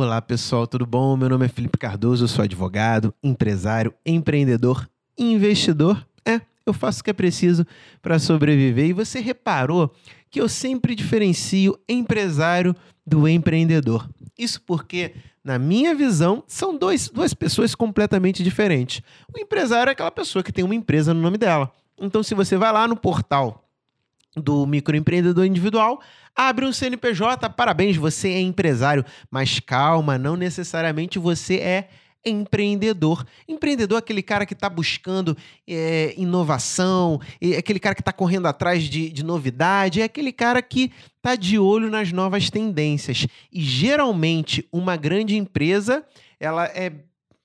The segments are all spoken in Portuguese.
Olá pessoal, tudo bom? Meu nome é Felipe Cardoso, eu sou advogado, empresário, empreendedor, investidor. É, eu faço o que é preciso para sobreviver. E você reparou que eu sempre diferencio empresário do empreendedor. Isso porque, na minha visão, são dois, duas pessoas completamente diferentes. O empresário é aquela pessoa que tem uma empresa no nome dela. Então, se você vai lá no portal do microempreendedor individual, abre um CNPJ, parabéns, você é empresário, mas calma, não necessariamente você é empreendedor. Empreendedor é aquele cara que está buscando é, inovação, é aquele cara que está correndo atrás de, de novidade, é aquele cara que está de olho nas novas tendências. E geralmente uma grande empresa ela é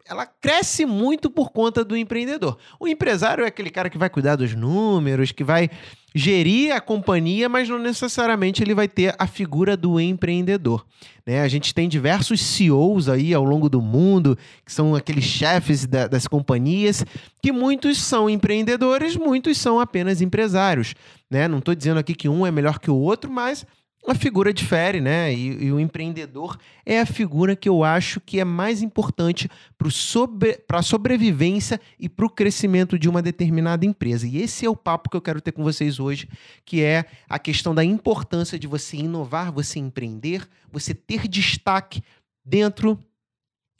ela cresce muito por conta do empreendedor. O empresário é aquele cara que vai cuidar dos números, que vai gerir a companhia, mas não necessariamente ele vai ter a figura do empreendedor. Né? A gente tem diversos CEOs aí ao longo do mundo, que são aqueles chefes da, das companhias, que muitos são empreendedores, muitos são apenas empresários. Né? Não estou dizendo aqui que um é melhor que o outro, mas a figura difere, né? E, e, o empreendedor é a figura que eu acho que é mais importante para sobre, a sobrevivência e para o crescimento de uma determinada empresa. E esse é o papo que eu quero ter com vocês hoje, que é a questão da importância de você inovar, você empreender, você ter destaque dentro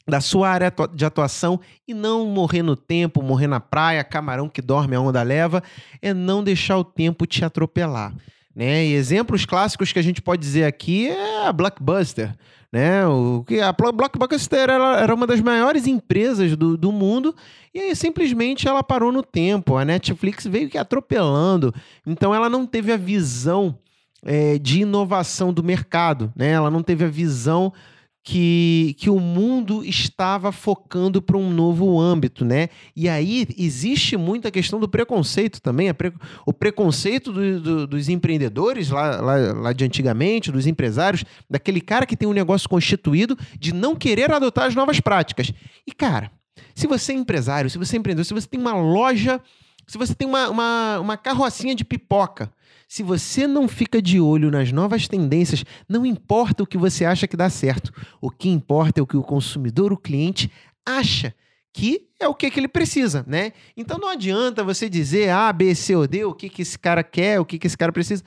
da sua área de atuação e não morrer no tempo, morrer na praia, camarão que dorme a onda leva, é não deixar o tempo te atropelar. Né? E exemplos clássicos que a gente pode dizer aqui é a Blockbuster. Né? O, a Blockbuster era, era uma das maiores empresas do, do mundo e aí simplesmente ela parou no tempo. A Netflix veio que atropelando. Então ela não teve a visão é, de inovação do mercado. Né? Ela não teve a visão que, que o mundo estava focando para um novo âmbito, né? E aí existe muita questão do preconceito também, pre, o preconceito do, do, dos empreendedores lá, lá, lá de antigamente, dos empresários, daquele cara que tem um negócio constituído de não querer adotar as novas práticas. E, cara, se você é empresário, se você é empreendedor, se você tem uma loja, se você tem uma, uma, uma carrocinha de pipoca, se você não fica de olho nas novas tendências, não importa o que você acha que dá certo. O que importa é o que o consumidor, o cliente, acha que é o que, que ele precisa, né? Então não adianta você dizer A, B, C ou D, o que, que esse cara quer, o que, que esse cara precisa.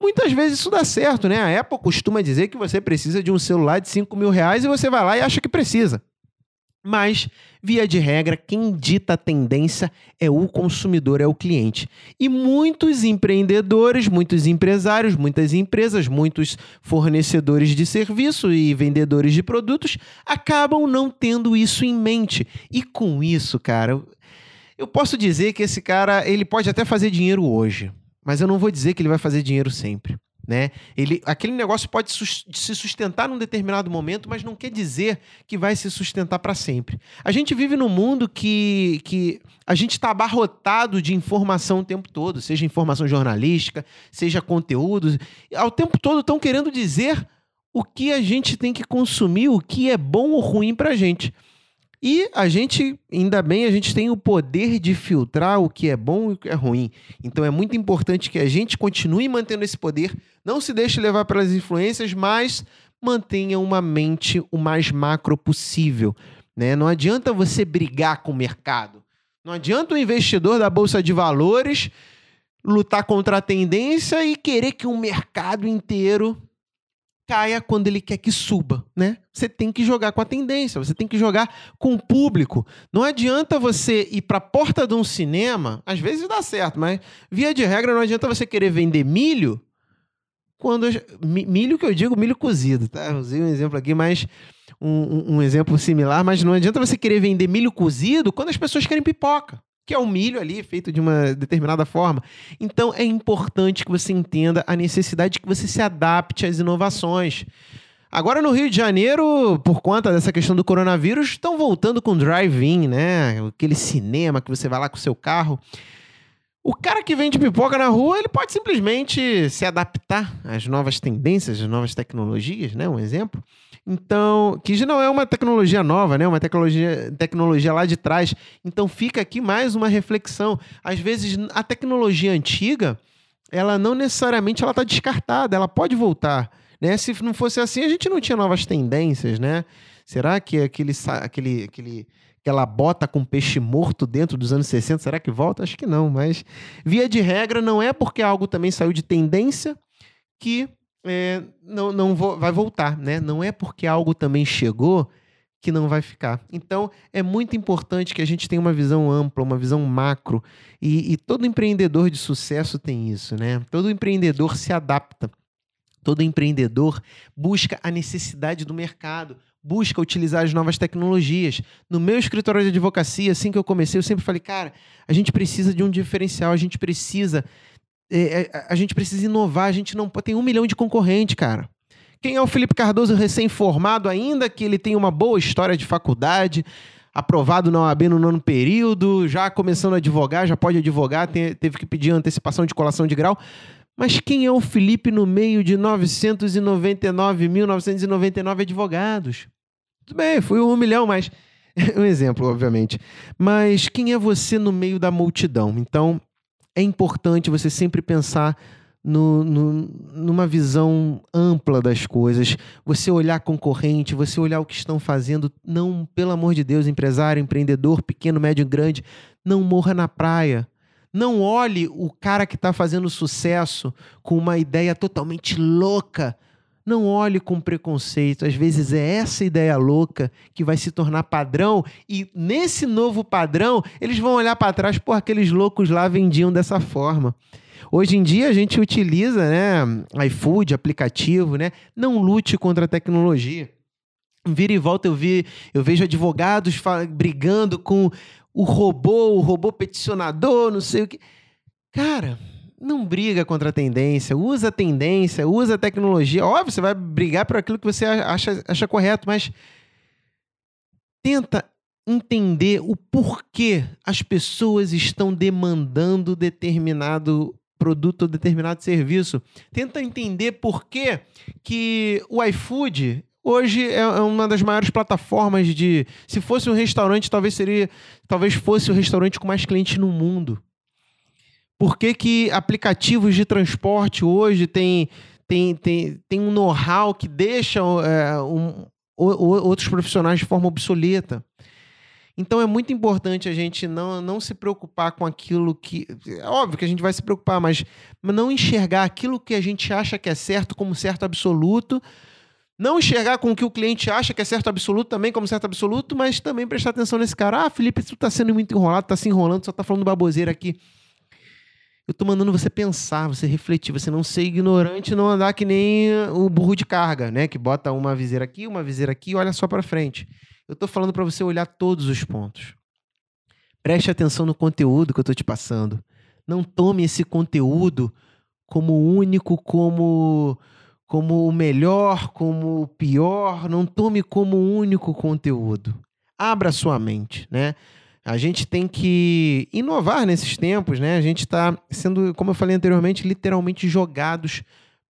Muitas vezes isso dá certo, né? A Apple costuma dizer que você precisa de um celular de 5 mil reais e você vai lá e acha que precisa. Mas, via de regra, quem dita a tendência é o consumidor, é o cliente. E muitos empreendedores, muitos empresários, muitas empresas, muitos fornecedores de serviço e vendedores de produtos acabam não tendo isso em mente. E com isso, cara, eu posso dizer que esse cara, ele pode até fazer dinheiro hoje, mas eu não vou dizer que ele vai fazer dinheiro sempre. Né? Ele, aquele negócio pode se sustentar num determinado momento, mas não quer dizer que vai se sustentar para sempre. A gente vive num mundo que, que a gente está abarrotado de informação o tempo todo, seja informação jornalística, seja conteúdos. Ao tempo todo estão querendo dizer o que a gente tem que consumir, o que é bom ou ruim para a gente. E a gente, ainda bem, a gente tem o poder de filtrar o que é bom e o que é ruim. Então é muito importante que a gente continue mantendo esse poder, não se deixe levar pelas influências, mas mantenha uma mente o mais macro possível. Né? Não adianta você brigar com o mercado. Não adianta o investidor da Bolsa de Valores lutar contra a tendência e querer que o mercado inteiro caia quando ele quer que suba, né? Você tem que jogar com a tendência, você tem que jogar com o público. Não adianta você ir para a porta de um cinema, às vezes dá certo, mas via de regra não adianta você querer vender milho quando milho que eu digo milho cozido, tá? Usei um exemplo aqui, mas um, um exemplo similar, mas não adianta você querer vender milho cozido quando as pessoas querem pipoca que é o milho ali feito de uma determinada forma. Então é importante que você entenda a necessidade de que você se adapte às inovações. Agora no Rio de Janeiro, por conta dessa questão do coronavírus, estão voltando com drive-in, né? Aquele cinema que você vai lá com o seu carro. O cara que vende pipoca na rua, ele pode simplesmente se adaptar às novas tendências, às novas tecnologias, né? Um exemplo. Então, que já não é uma tecnologia nova, né? Uma tecnologia, tecnologia lá de trás. Então, fica aqui mais uma reflexão. Às vezes, a tecnologia antiga, ela não necessariamente ela está descartada, ela pode voltar. Né? Se não fosse assim, a gente não tinha novas tendências, né? Será que aquele, aquele, aquele, aquela bota com peixe morto dentro dos anos 60, será que volta? Acho que não, mas via de regra, não é porque algo também saiu de tendência que é, não, não vo vai voltar, né? Não é porque algo também chegou que não vai ficar. Então, é muito importante que a gente tenha uma visão ampla, uma visão macro, e, e todo empreendedor de sucesso tem isso, né? Todo empreendedor se adapta. Todo empreendedor busca a necessidade do mercado, busca utilizar as novas tecnologias. No meu escritório de advocacia, assim que eu comecei, eu sempre falei, cara, a gente precisa de um diferencial, a gente precisa. É, é a gente precisa inovar, a gente não tem um milhão de concorrentes, cara. Quem é o Felipe Cardoso recém-formado, ainda que ele tenha uma boa história de faculdade, aprovado na OAB no nono período, já começando a advogar, já pode advogar, teve que pedir antecipação de colação de grau. Mas quem é o Felipe no meio de 999, 1999 advogados? Tudo bem, fui um milhão, mas. um exemplo, obviamente. Mas quem é você no meio da multidão? Então, é importante você sempre pensar no, no, numa visão ampla das coisas, você olhar concorrente, você olhar o que estão fazendo, não, pelo amor de Deus, empresário, empreendedor, pequeno, médio, grande, não morra na praia. Não olhe o cara que está fazendo sucesso com uma ideia totalmente louca. Não olhe com preconceito. Às vezes é essa ideia louca que vai se tornar padrão, e nesse novo padrão, eles vão olhar para trás, por aqueles loucos lá vendiam dessa forma. Hoje em dia a gente utiliza, né, iFood, aplicativo, né? Não lute contra a tecnologia. Vira e volta eu vi, eu vejo advogados brigando com o robô, o robô peticionador, não sei o que. Cara, não briga contra a tendência, usa a tendência, usa a tecnologia. Óbvio, você vai brigar por aquilo que você acha, acha correto, mas tenta entender o porquê as pessoas estão demandando determinado produto ou determinado serviço. Tenta entender por que, que o iFood hoje é, é uma das maiores plataformas de. Se fosse um restaurante, talvez seria. Talvez fosse o restaurante com mais clientes no mundo. Por que, que aplicativos de transporte hoje têm tem, tem, tem um know-how que deixa é, um, outros profissionais de forma obsoleta? Então é muito importante a gente não, não se preocupar com aquilo que. É óbvio que a gente vai se preocupar, mas não enxergar aquilo que a gente acha que é certo como certo absoluto. Não enxergar com o que o cliente acha que é certo absoluto também como certo absoluto, mas também prestar atenção nesse cara. Ah, Felipe, tu tá sendo muito enrolado, tá se enrolando, só tá falando baboseira aqui. Eu tô mandando você pensar, você refletir, você não ser ignorante, não andar que nem o burro de carga, né? Que bota uma viseira aqui, uma viseira aqui e olha só para frente. Eu estou falando para você olhar todos os pontos. Preste atenção no conteúdo que eu estou te passando. Não tome esse conteúdo como único, como como o melhor, como o pior. Não tome como único conteúdo. Abra sua mente, né? A gente tem que inovar nesses tempos, né? A gente está sendo, como eu falei anteriormente, literalmente jogados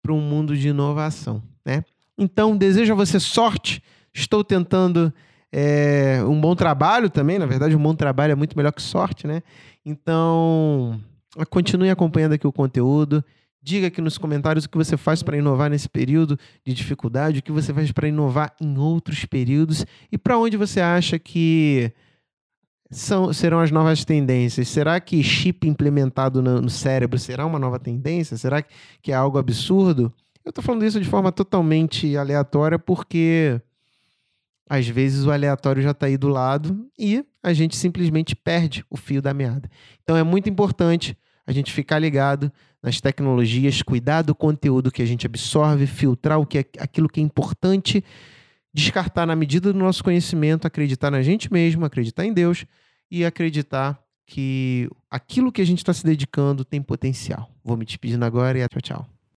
para um mundo de inovação, né? Então, desejo a você sorte. Estou tentando é, um bom trabalho também, na verdade, um bom trabalho é muito melhor que sorte, né? Então, continue acompanhando aqui o conteúdo. Diga aqui nos comentários o que você faz para inovar nesse período de dificuldade, o que você faz para inovar em outros períodos e para onde você acha que são, serão as novas tendências. Será que chip implementado no, no cérebro será uma nova tendência? Será que é algo absurdo? Eu estou falando isso de forma totalmente aleatória porque às vezes o aleatório já está aí do lado e a gente simplesmente perde o fio da meada. Então é muito importante a gente ficar ligado nas tecnologias, cuidar do conteúdo que a gente absorve, filtrar o que é, aquilo que é importante, descartar na medida do nosso conhecimento, acreditar na gente mesmo, acreditar em Deus e acreditar que aquilo que a gente está se dedicando tem potencial. Vou me despedindo agora e tchau, tchau.